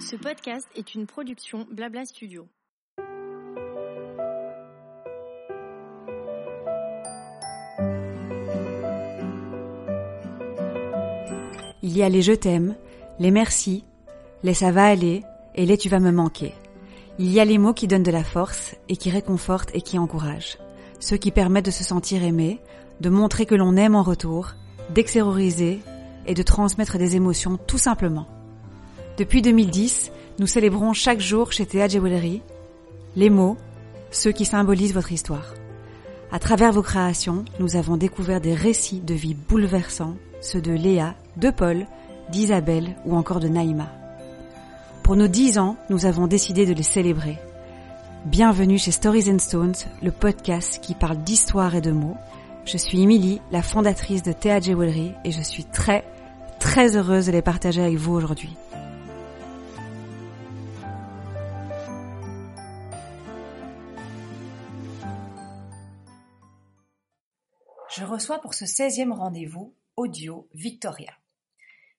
Ce podcast est une production Blabla Studio. Il y a les je t'aime, les merci, les ça va aller et les tu vas me manquer. Il y a les mots qui donnent de la force et qui réconfortent et qui encouragent. Ceux qui permettent de se sentir aimé, de montrer que l'on aime en retour, d'extérioriser et de transmettre des émotions tout simplement. Depuis 2010, nous célébrons chaque jour chez Théa Jewelry les mots, ceux qui symbolisent votre histoire. À travers vos créations, nous avons découvert des récits de vie bouleversants, ceux de Léa, de Paul, d'Isabelle ou encore de Naïma. Pour nos dix ans, nous avons décidé de les célébrer. Bienvenue chez Stories and Stones, le podcast qui parle d'histoire et de mots. Je suis Emily, la fondatrice de Théa Jewelry et je suis très, très heureuse de les partager avec vous aujourd'hui. Je reçois pour ce 16e rendez-vous audio Victoria,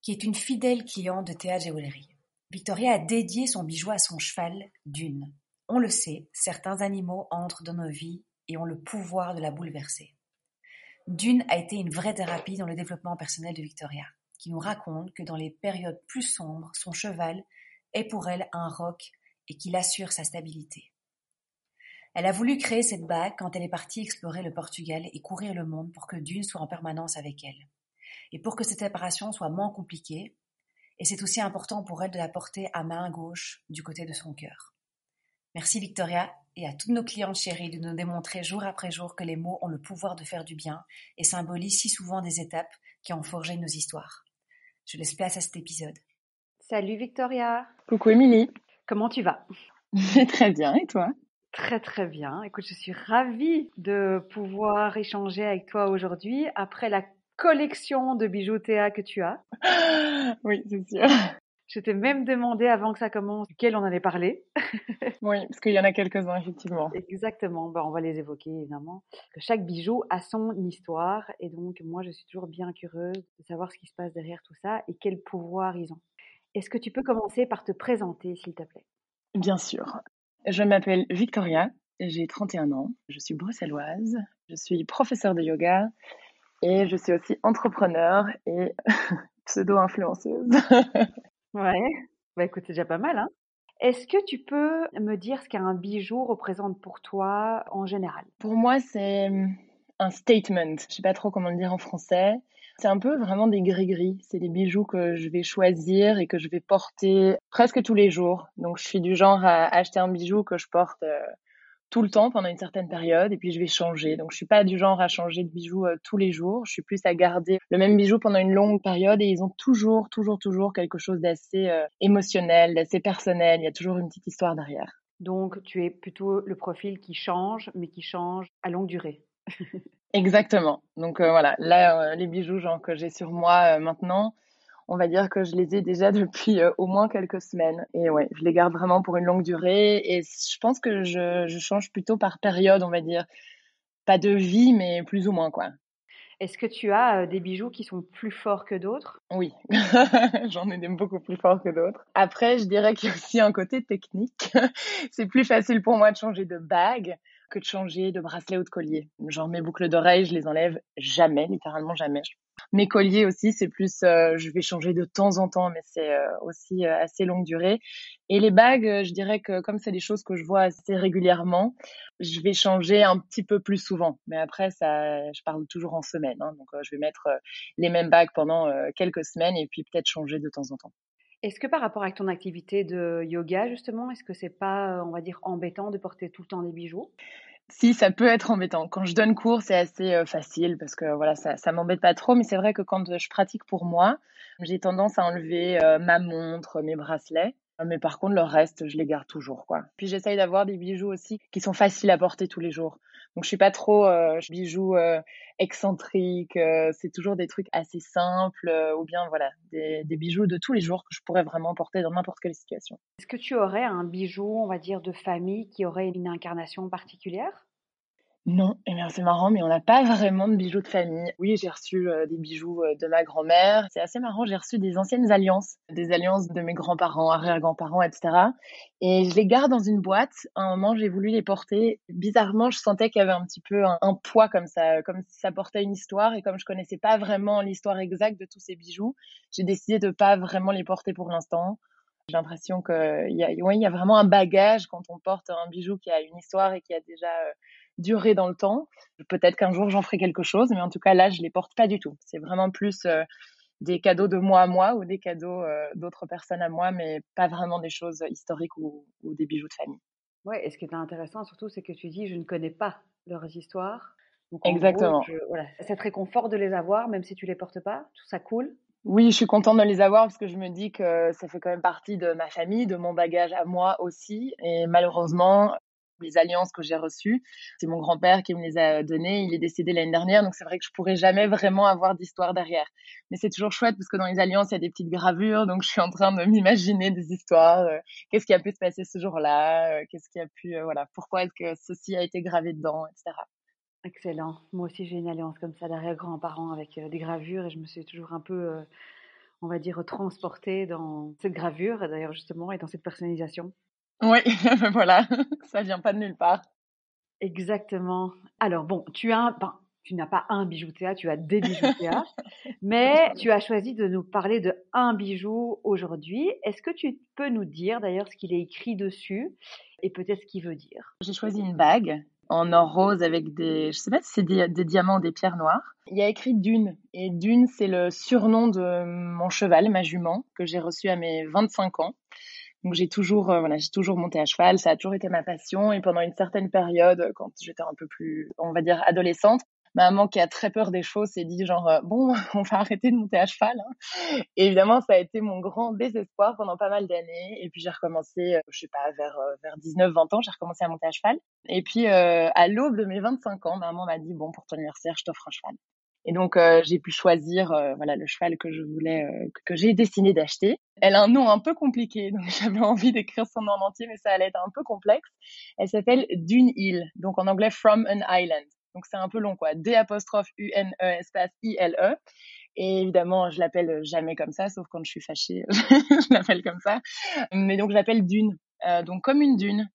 qui est une fidèle cliente de Théa Jewelry. Victoria a dédié son bijou à son cheval, Dune. On le sait, certains animaux entrent dans nos vies et ont le pouvoir de la bouleverser. Dune a été une vraie thérapie dans le développement personnel de Victoria, qui nous raconte que dans les périodes plus sombres, son cheval est pour elle un roc et qu'il assure sa stabilité. Elle a voulu créer cette bague quand elle est partie explorer le Portugal et courir le monde pour que Dune soit en permanence avec elle. Et pour que cette séparation soit moins compliquée, et c'est aussi important pour elle de la porter à main gauche du côté de son cœur. Merci Victoria et à toutes nos clientes chéries de nous démontrer jour après jour que les mots ont le pouvoir de faire du bien et symbolisent si souvent des étapes qui ont forgé nos histoires. Je laisse place à cet épisode. Salut Victoria. Coucou Émilie. Comment tu vas? Très bien, et toi? Très très bien. Écoute, je suis ravie de pouvoir échanger avec toi aujourd'hui après la collection de bijoux Théa que tu as. Oui, c'est sûr. Je t'ai même demandé avant que ça commence duquel on allait parler. oui, parce qu'il y en a quelques-uns, effectivement. Exactement, ben, on va les évoquer évidemment. Chaque bijou a son histoire et donc moi je suis toujours bien curieuse de savoir ce qui se passe derrière tout ça et quel pouvoir ils ont. Est-ce que tu peux commencer par te présenter s'il te plaît? Bien sûr. Je m'appelle Victoria, j'ai 31 ans, je suis bruxelloise, je suis professeure de yoga et je suis aussi entrepreneur et pseudo-influenceuse. ouais, bah écoute, c'est déjà pas mal. Hein Est-ce que tu peux me dire ce qu'un bijou représente pour toi en général? Pour moi, c'est un statement. Je sais pas trop comment le dire en français. C'est un peu vraiment des gris-gris. C'est des bijoux que je vais choisir et que je vais porter presque tous les jours. Donc, je suis du genre à acheter un bijou que je porte euh, tout le temps pendant une certaine période et puis je vais changer. Donc je suis pas du genre à changer de bijoux euh, tous les jours. Je suis plus à garder le même bijou pendant une longue période et ils ont toujours, toujours, toujours quelque chose d'assez euh, émotionnel, d'assez personnel. Il y a toujours une petite histoire derrière. Donc tu es plutôt le profil qui change, mais qui change à longue durée. Exactement. Donc euh, voilà, là les bijoux genre que j'ai sur moi maintenant, on va dire que je les ai déjà depuis euh, au moins quelques semaines. Et ouais, je les garde vraiment pour une longue durée. Et je pense que je, je change plutôt par période, on va dire. Pas de vie, mais plus ou moins, quoi. Est-ce que tu as euh, des bijoux qui sont plus forts que d'autres? Oui, j'en ai des beaucoup plus forts que d'autres. Après, je dirais qu'il y a aussi un côté technique. c'est plus facile pour moi de changer de bague que de changer de bracelet ou de collier. Genre mes boucles d'oreilles, je les enlève jamais, littéralement jamais. Mes colliers aussi, c'est plus, euh, je vais changer de temps en temps, mais c'est euh, aussi euh, assez longue durée. Et les bagues, je dirais que comme c'est des choses que je vois assez régulièrement, je vais changer un petit peu plus souvent. Mais après, ça, je parle toujours en semaine, hein, donc je vais mettre les mêmes bagues pendant quelques semaines et puis peut-être changer de temps en temps. Est-ce que par rapport à ton activité de yoga, justement, est-ce que c'est pas, on va dire, embêtant de porter tout le temps des bijoux? Si, ça peut être embêtant. Quand je donne cours, c'est assez euh, facile parce que voilà, ça, ça m'embête pas trop. Mais c'est vrai que quand je pratique pour moi, j'ai tendance à enlever euh, ma montre, mes bracelets. Mais par contre, le reste, je les garde toujours, quoi. Puis j'essaye d'avoir des bijoux aussi qui sont faciles à porter tous les jours. Donc je suis pas trop euh, bijoux euh, excentriques. Euh, c'est toujours des trucs assez simples euh, ou bien voilà des, bijoux de tous les jours que je pourrais vraiment porter dans n'importe quelle situation. Est-ce que tu aurais un bijou, on va dire, de famille qui aurait une incarnation particulière? Non, et bien c'est marrant, mais on n'a pas vraiment de bijoux de famille. Oui, j'ai reçu euh, des bijoux euh, de ma grand-mère. C'est assez marrant, j'ai reçu des anciennes alliances, des alliances de mes grands-parents, arrière-grands-parents, etc. Et je les garde dans une boîte. À un moment, j'ai voulu les porter. Bizarrement, je sentais qu'il y avait un petit peu un, poids comme ça, comme si ça portait une histoire. Et comme je connaissais pas vraiment l'histoire exacte de tous ces bijoux, j'ai décidé de pas vraiment les porter pour l'instant. J'ai l'impression qu'il y, a, y a vraiment un bagage quand on porte un bijou qui a une histoire et qui a déjà euh, duré dans le temps. Peut-être qu'un jour j'en ferai quelque chose, mais en tout cas là, je les porte pas du tout. C'est vraiment plus euh, des cadeaux de moi à moi ou des cadeaux euh, d'autres personnes à moi, mais pas vraiment des choses historiques ou, ou des bijoux de famille. Ouais, et ce qui est intéressant surtout, c'est que tu dis je ne connais pas leurs histoires. Donc, Exactement. Gros, je, voilà. C'est très confort de les avoir, même si tu les portes pas. Tout ça cool. Oui, je suis contente de les avoir parce que je me dis que ça fait quand même partie de ma famille, de mon bagage à moi aussi. Et malheureusement, les alliances que j'ai reçues, c'est mon grand-père qui me les a données. Il est décédé l'année dernière, donc c'est vrai que je pourrais jamais vraiment avoir d'histoire derrière. Mais c'est toujours chouette parce que dans les alliances, il y a des petites gravures, donc je suis en train de m'imaginer des histoires. Euh, qu'est-ce qui a pu se passer ce jour-là euh, Qu'est-ce qui a pu, euh, voilà, pourquoi est-ce que ceci a été gravé dedans, etc. Excellent. Moi aussi, j'ai une alliance comme ça d'arrière-grands-parents avec des gravures et je me suis toujours un peu, on va dire, transportée dans cette gravure, d'ailleurs, justement, et dans cette personnalisation. Oui, voilà, ça vient pas de nulle part. Exactement. Alors, bon, tu as ben, tu n'as pas un bijou tu as des bijoux Théa, mais tu as choisi de nous parler de un bijou aujourd'hui. Est-ce que tu peux nous dire d'ailleurs ce qu'il est écrit dessus et peut-être ce qu'il veut dire? J'ai choisi une bague en or rose avec des, je sais pas si c'est des, des, diamants ou des pierres noires. Il y a écrit Dune. Et Dune, c'est le surnom de mon cheval, ma jument, que j'ai reçu à mes 25 ans. Donc j'ai toujours, euh, voilà, j'ai toujours monté à cheval. Ça a toujours été ma passion. Et pendant une certaine période, quand j'étais un peu plus, on va dire, adolescente, ma maman qui a très peur des choses s'est dit genre euh, bon on va arrêter de monter à cheval hein. et évidemment ça a été mon grand désespoir pendant pas mal d'années et puis j'ai recommencé euh, je sais pas vers vers 19 20 ans j'ai recommencé à monter à cheval et puis à l'aube de mes 25 ans ma maman m'a dit bon pour ton anniversaire je t'offre un cheval et donc euh, j'ai pu choisir euh, voilà le cheval que je voulais euh, que j'ai décidé d'acheter. Elle a un nom un peu compliqué donc j'avais envie d'écrire son nom en entier mais ça allait être un peu complexe. Elle s'appelle Dune Hill donc en anglais From an Island. Donc c'est un peu long quoi. D apostrophe U N E espace I L E. Et évidemment, je l'appelle jamais comme ça, sauf quand je suis fâchée, je l'appelle comme ça. Mais donc, je l'appelle Dune, donc comme une dune.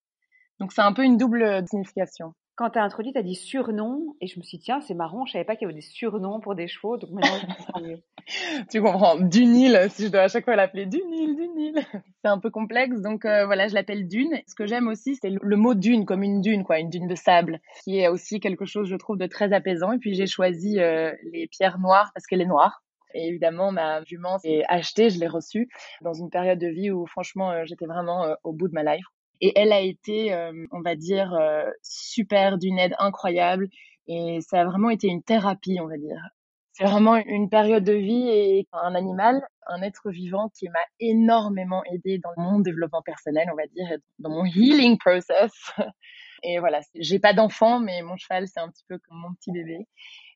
Donc, c'est un peu une double signification quand tu as introduit, tu as dit surnom, et je me suis dit, tiens, c'est marrant, je savais pas qu'il y avait des surnoms pour des chevaux, donc maintenant je comprends mieux. tu comprends, Dunil, si je dois à chaque fois l'appeler Dunil, Dunil, c'est un peu complexe, donc euh, voilà, je l'appelle Dune. Ce que j'aime aussi, c'est le mot dune, comme une dune, quoi, une dune de sable, qui est aussi quelque chose, je trouve, de très apaisant. Et puis j'ai choisi euh, les pierres noires parce qu'elle est noire. Et évidemment, ma jument est achetée, je l'ai reçue dans une période de vie où, franchement, euh, j'étais vraiment au bout de ma life. Et elle a été, euh, on va dire, euh, super, d'une aide incroyable. Et ça a vraiment été une thérapie, on va dire. C'est vraiment une période de vie et un animal, un être vivant qui m'a énormément aidé dans mon développement personnel, on va dire, dans mon healing process. Et voilà, j'ai pas d'enfant, mais mon cheval, c'est un petit peu comme mon petit bébé.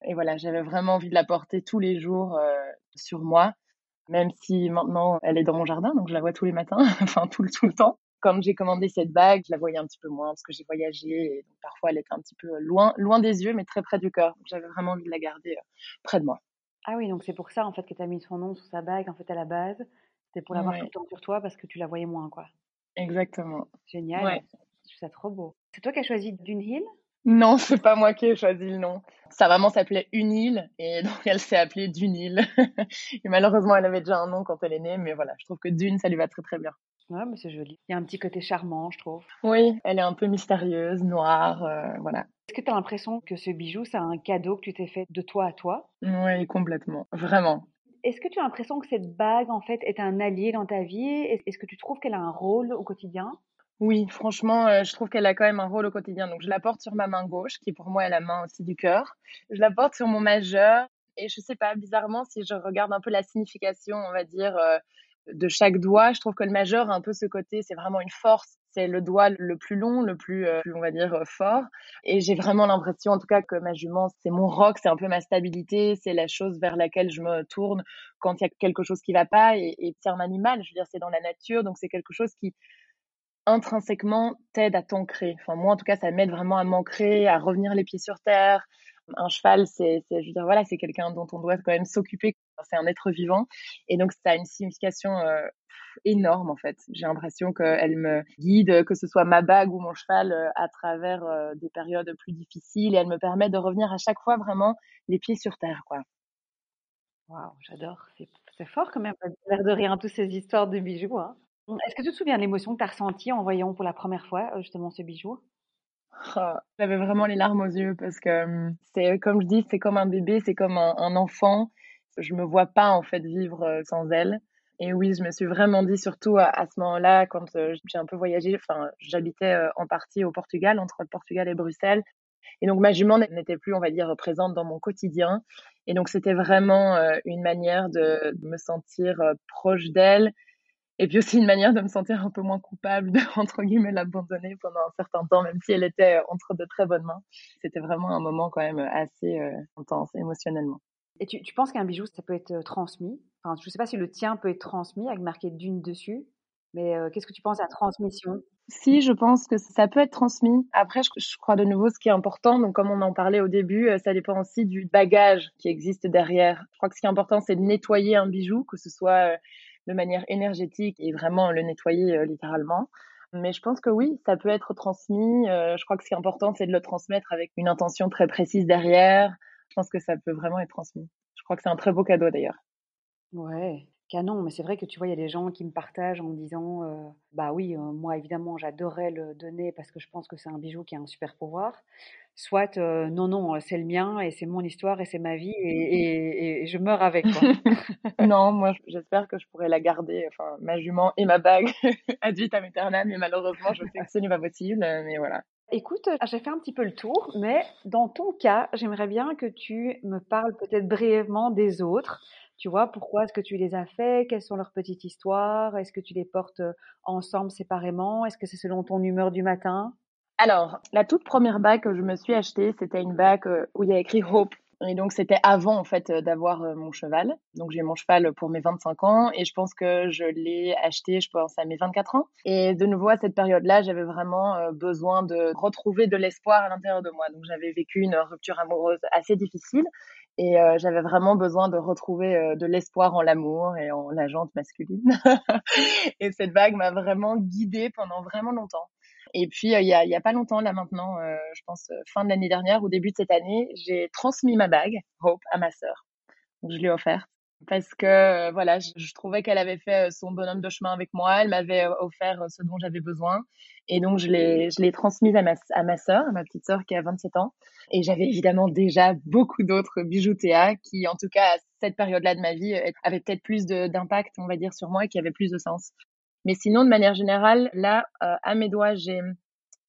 Et voilà, j'avais vraiment envie de la porter tous les jours euh, sur moi, même si maintenant elle est dans mon jardin, donc je la vois tous les matins, enfin tout tout le temps quand j'ai commandé cette bague, je la voyais un petit peu moins parce que j'ai voyagé et donc parfois elle était un petit peu loin, loin des yeux, mais très près du cœur. J'avais vraiment envie de la garder euh, près de moi. Ah oui, donc c'est pour ça en fait que tu as mis son nom sur sa bague en fait à la base. C'était pour l'avoir tout le temps sur toi parce que tu la voyais moins quoi. Exactement. Génial. Ouais. Je trouve ça trop beau. C'est toi qui as choisi Dune Hill Non, c'est pas moi qui ai choisi le nom. Sa maman s'appelait Unile et donc elle s'est appelée Dunil. et malheureusement, elle avait déjà un nom quand elle est née, mais voilà, je trouve que Dune, ça lui va très très bien. Ouais, mais c'est joli. Il y a un petit côté charmant, je trouve. Oui, elle est un peu mystérieuse, noire, euh, voilà. Est-ce que tu as l'impression que ce bijou, c'est un cadeau que tu t'es fait de toi à toi? Oui, complètement. Vraiment. Est-ce que tu as l'impression que cette bague, en fait, est un allié dans ta vie? Est-ce que tu trouves qu'elle a un rôle au quotidien? Oui, franchement, euh, je trouve qu'elle a quand même un rôle au quotidien. Donc, je la porte sur ma main gauche, qui pour moi est la main aussi du cœur. Je la porte sur mon majeur. Et je sais pas, bizarrement, si je regarde un peu la signification, on va dire, euh, de chaque doigt. Je trouve que le majeur a un peu ce côté, c'est vraiment une force. C'est le doigt le plus long, le plus, euh, on va dire, euh, fort. Et j'ai vraiment l'impression, en tout cas, que ma jument, c'est mon rock, c'est un peu ma stabilité, c'est la chose vers laquelle je me tourne quand il y a quelque chose qui va pas. Et, et c'est un animal, je veux dire, c'est dans la nature, donc c'est quelque chose qui, intrinsèquement t'aide à t'ancrer. Enfin, moi, en tout cas, ça m'aide vraiment à m'ancrer, à revenir les pieds sur terre. Un cheval, c'est, je veux dire, voilà, c'est quelqu'un dont on doit quand même s'occuper. C'est un être vivant. Et donc, ça a une signification euh, énorme, en fait. J'ai l'impression qu'elle me guide, que ce soit ma bague ou mon cheval, euh, à travers euh, des périodes plus difficiles. Et elle me permet de revenir à chaque fois vraiment les pieds sur terre, quoi. Waouh, j'adore. C'est fort quand même, l'air de rien, toutes ces histoires de bijoux. Hein. Est-ce que tu te souviens de l'émotion que tu as ressentie en voyant pour la première fois justement ce bijou? Oh, J'avais vraiment les larmes aux yeux parce que mmh, c'est comme je dis, c'est comme un bébé, c'est comme un, enfant. Je me vois pas en fait vivre sans elle. Et oui, je me suis vraiment dit, surtout à, ce moment-là, quand j'ai un peu voyagé, enfin, j'habitais en partie au Portugal, entre le Portugal et Bruxelles. Et donc, ma jument n'était plus, on va dire, présente dans mon quotidien. Et donc, c'était vraiment une manière de me sentir proche d'elle et puis aussi une manière de me sentir un peu moins coupable de, entre guillemets, l'abandonner pendant un certain temps, même si elle était euh, entre de très bonnes mains. C'était vraiment un moment quand même assez euh, intense émotionnellement. Et tu, tu penses qu'un bijou, ça peut être euh, transmis? Enfin, Je ne sais pas si le tien peut être transmis avec marqué d'une dessus, mais qu'est-ce que tu penses à la transmission? Si, je pense que ça peut être transmis. Après, je, je, crois de nouveau ce qui est important. Donc, comme on en parlait au début, ça dépend aussi du bagage qui existe derrière. Je crois que ce qui est important, c'est de nettoyer un bijou, que ce soit de manière énergétique et vraiment le nettoyer euh, littéralement. Mais je pense que oui, ça peut être transmis. Euh, je crois que ce qui est important, c'est de le transmettre avec une intention très précise derrière. Je pense que ça peut vraiment être transmis. Je crois que c'est un très beau cadeau d'ailleurs. Ouais, canon. Mais c'est vrai que tu vois, il y a des gens qui me partagent en me disant, euh, bah oui, moi évidemment, j'adorais le donner parce que je pense que c'est un bijou qui a un super pouvoir soit non, non, c'est le mien et c'est mon histoire et c'est ma vie et, je meurs avec. non, moi j'espère que je pourrais la garder, enfin ma jument et ma bague ad vitam aeternam, mais malheureusement je sais que ce n'est pas possible, mais voilà. Écoute, j'ai fait un petit peu le tour, mais dans ton cas, j'aimerais bien que tu me parles peut-être brièvement des autres. Tu vois, pourquoi est-ce que tu les as fait Quelles sont leurs petites histoires? Est-ce que tu les portes ensemble séparément? Est-ce que c'est selon ton humeur du matin? Alors, la toute première bague que je me suis achetée, c'était une bague euh, où il y a écrit Hope. Et donc, c'était avant, en fait, euh, d'avoir euh, mon cheval. Donc, j'ai mon cheval pour mes 25 ans et je pense que je l'ai acheté, je pense, à mes 24 ans. Et de nouveau, à cette période-là, j'avais vraiment besoin de retrouver de l'espoir à l'intérieur de moi. Donc, j'avais vécu une rupture amoureuse assez difficile et j'avais vraiment besoin de retrouver de l'espoir en l'amour et en la jante masculine. et cette bague m'a vraiment guidée pendant vraiment longtemps. Et puis, euh, il y, a, y a pas longtemps, là maintenant, euh, je pense euh, fin de l'année dernière ou début de cette année, j'ai transmis ma bague, Hope, à ma sœur. Donc, je l'ai offerte parce que voilà, je, trouvais qu'elle avait fait son bonhomme de chemin avec moi, elle m'avait offert ce dont j'avais besoin. Et donc je l'ai je l'ai transmise à ma à ma sœur, à ma petite sœur qui a 27 ans. Et j'avais évidemment déjà beaucoup d'autres bijoux Théa qui en tout cas à cette période-là de ma vie avaient peut-être plus d'impact, on va dire sur moi et qui avaient plus de sens. Mais sinon, de manière générale, là, euh, à mes doigts, j'ai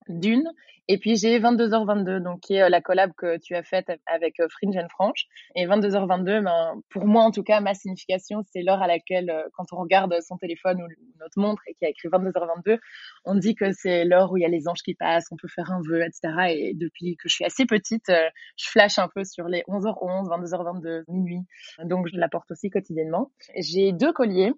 Dune. Et puis j'ai 22h22, donc qui est euh, la collab que tu as faite avec euh, Fringe and Franche. Et 22h22, ben, pour moi en tout cas, ma signification, c'est l'heure à laquelle, quand on regarde son téléphone ou notre montre et qui a écrit 22h22, on dit que c'est l'heure où il y a les anges qui passent, on peut faire un vœu, etc. Et depuis que je suis assez petite, je flash un peu sur les 11h11, 22h22, minuit. Donc je la porte aussi quotidiennement. J'ai deux colliers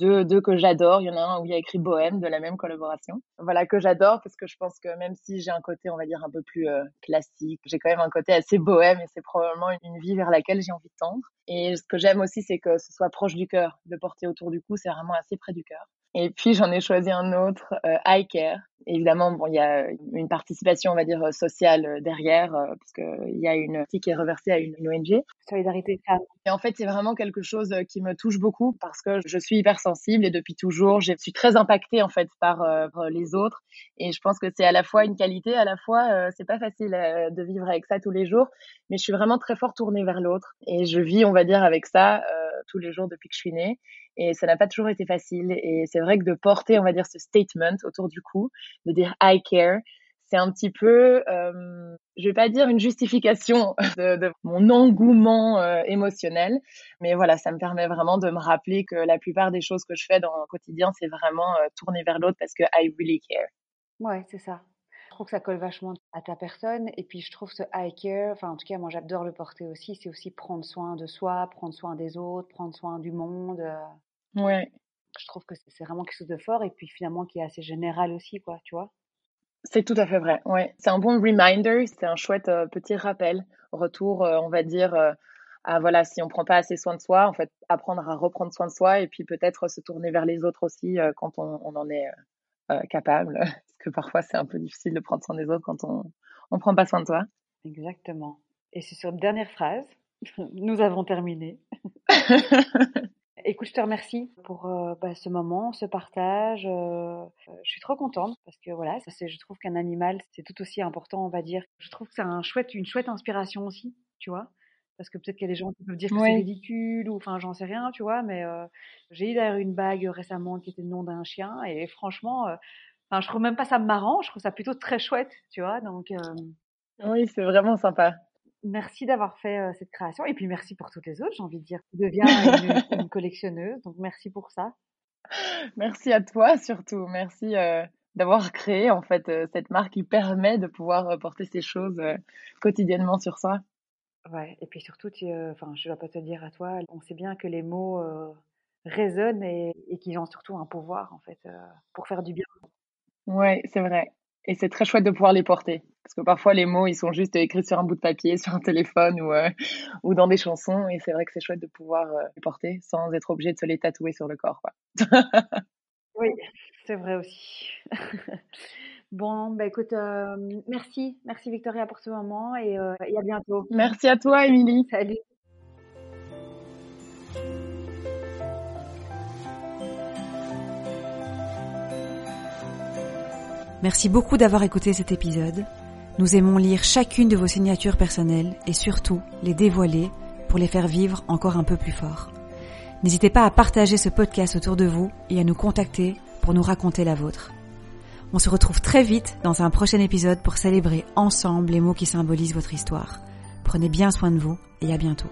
deux, que j'adore. Il y en a un où il y a écrit Bohème de la même collaboration. Voilà, que j'adore parce que je pense que même si j'ai un côté, on va dire, un peu plus euh, classique, j'ai quand même un côté assez bohème et c'est probablement une vie vers laquelle j'ai envie de tendre. Et ce que j'aime aussi, c'est que ce soit proche du cœur. De porter autour du cou, c'est vraiment assez près du cœur. Et puis j'en ai choisi un autre, euh, I Care. Évidemment, bon, il y a une participation, on va dire, sociale euh, derrière, euh, parce qu'il y a une fille qui est reversée à une, ONG. Solidarité femmes. Et en fait, c'est vraiment quelque chose euh, qui me touche beaucoup parce que je suis hypersensible et depuis toujours, je suis très impactée en fait par, les autres. Et je pense que c'est à la fois une qualité, à la fois c'est pas facile de vivre avec ça tous les jours, mais je suis vraiment très fort tournée vers l'autre et je vis, on va dire, avec ça tous les jours depuis que je suis née. Et ça n'a pas toujours été facile. Et c'est vrai que de porter, on va dire, ce statement autour du cou, de dire I care, c'est un petit peu, euh, je vais pas dire une justification de, mon engouement euh, émotionnel, mais voilà, ça me permet vraiment de me rappeler que la plupart des choses que je fais dans mon quotidien, c'est vraiment euh, tourner vers l'autre parce que I really care. Ouais, c'est ça. Trouve que ça colle vachement à ta personne. Et puis, je trouve ce I care, enfin, en tout cas, moi, j'adore le porter aussi. C'est aussi prendre soin de soi, prendre soin des autres, prendre soin du monde. Ouais. je trouve que c'est vraiment quelque chose de fort et puis finalement qui est assez général aussi, quoi, tu vois. C'est tout à fait vrai, ouais. C'est un bon reminder, c'est un chouette euh, petit rappel. Retour, euh, on va dire, euh, à voilà, si on prend pas assez soin de soi, en fait, apprendre à reprendre soin de soi et puis peut-être se tourner vers les autres aussi quand on, on, en est capable. Parce que parfois, c'est un peu difficile de prendre soin des autres quand on ne prend pas soin de soi. Exactement. Et c'est sur une dernière phrase, nous avons terminé. Écoute, je te remercie pour euh, bah, ce moment, ce partage. Euh, je suis trop contente parce que voilà, ça, je trouve qu'un animal, c'est tout aussi important, on va dire. Je trouve que c'est un chouette, une chouette inspiration aussi, tu vois. Parce que peut-être qu'il y a des gens qui peuvent dire que c'est ridicule ou enfin j'en sais rien, tu vois. Mais euh, j'ai eu d'ailleurs une bague récemment qui était le nom d'un chien et franchement, enfin je trouve même pas ça marrant, je trouve ça plutôt très chouette, tu vois. Donc oui, c'est vraiment sympa merci d'avoir fait euh, cette création et puis merci pour toutes les autres. J'ai envie de dire, tu deviens une, collectionneuse, donc merci pour ça. Merci à toi surtout. Merci euh, d'avoir créé en fait euh, cette marque qui permet de pouvoir porter ces choses quotidiennement sur soi. Ouais, et puis surtout, enfin, je ne vais pas te dire à toi, on sait bien que les mots résonnent et, et qu'ils ont surtout un pouvoir en fait pour faire du bien. Ouais, c'est vrai. Et c'est très chouette de pouvoir les porter. Parce que parfois, les mots, ils sont juste écrits sur un bout de papier, sur un téléphone ou, euh, ou dans des chansons. Et c'est vrai que c'est chouette de pouvoir euh, les porter sans être obligé de se les tatouer sur le corps. Quoi. oui, c'est vrai aussi. bon, bah écoute, euh, merci. Merci Victoria pour ce moment et, et à bientôt. Merci à toi, Émilie. Salut. Merci beaucoup d'avoir écouté cet épisode. Nous aimons lire chacune de vos signatures personnelles et surtout les dévoiler pour les faire vivre encore un peu plus fort. N'hésitez pas à partager ce podcast autour de vous et à nous contacter pour nous raconter la vôtre. On se retrouve très vite dans un prochain épisode pour célébrer ensemble les mots qui symbolisent votre histoire. Prenez bien soin de vous et à bientôt.